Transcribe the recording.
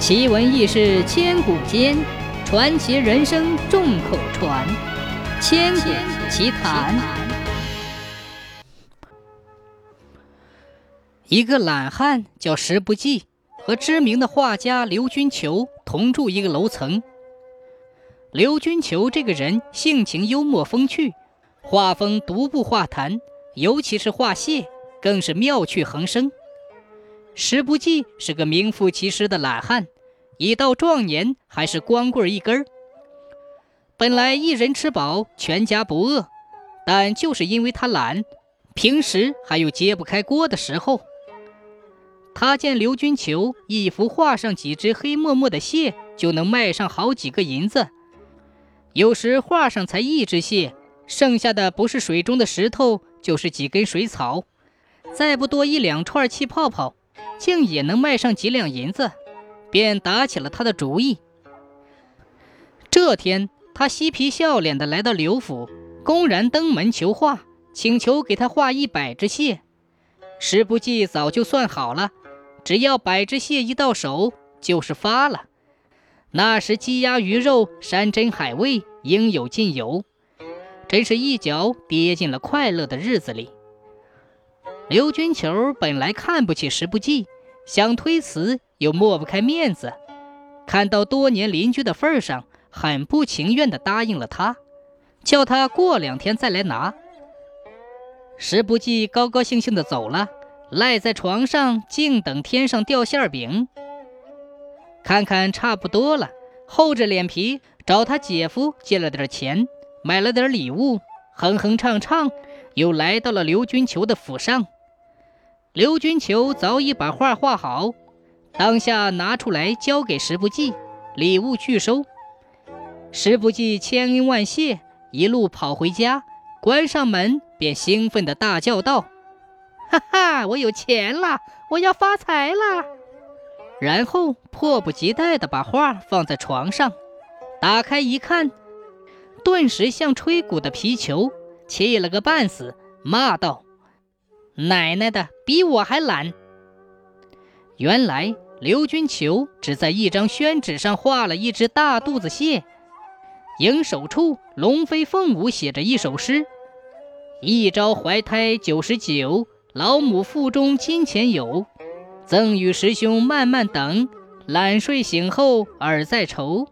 奇闻异事千古间，传奇人生众口传。千古奇谈。一个懒汉叫石不济，和知名的画家刘君求同住一个楼层。刘君求这个人性情幽默风趣，画风独步画坛，尤其是画蟹，更是妙趣横生。石不济是个名副其实的懒汉，已到壮年还是光棍一根儿。本来一人吃饱，全家不饿，但就是因为他懒，平时还有揭不开锅的时候。他见刘君求一幅画上几只黑墨墨的蟹，就能卖上好几个银子。有时画上才一只蟹，剩下的不是水中的石头，就是几根水草，再不多一两串气泡泡。竟也能卖上几两银子，便打起了他的主意。这天，他嬉皮笑脸地来到刘府，公然登门求画，请求给他画一百只蟹。石不济早就算好了，只要百只蟹一到手，就是发了。那时鸡鸭鱼肉、山珍海味应有尽有，真是一脚跌进了快乐的日子里。刘君球本来看不起石不济，想推辞又抹不开面子，看到多年邻居的份上，很不情愿地答应了他，叫他过两天再来拿。石不济高高兴兴地走了，赖在床上静等天上掉馅饼。看看差不多了，厚着脸皮找他姐夫借了点钱，买了点礼物，哼哼唱唱，又来到了刘君球的府上。刘君求早已把画画好，当下拿出来交给石不济，礼物拒收。石不济千恩万谢，一路跑回家，关上门便兴奋地大叫道：“哈哈，我有钱了，我要发财了！”然后迫不及待地把画放在床上，打开一看，顿时像吹鼓的皮球，气了个半死，骂道。奶奶的，比我还懒！原来刘君求只在一张宣纸上画了一只大肚子蟹，营首处龙飞凤舞写着一首诗：“一朝怀胎九十九，老母腹中金钱有。赠与师兄慢慢等，懒睡醒后耳在愁。”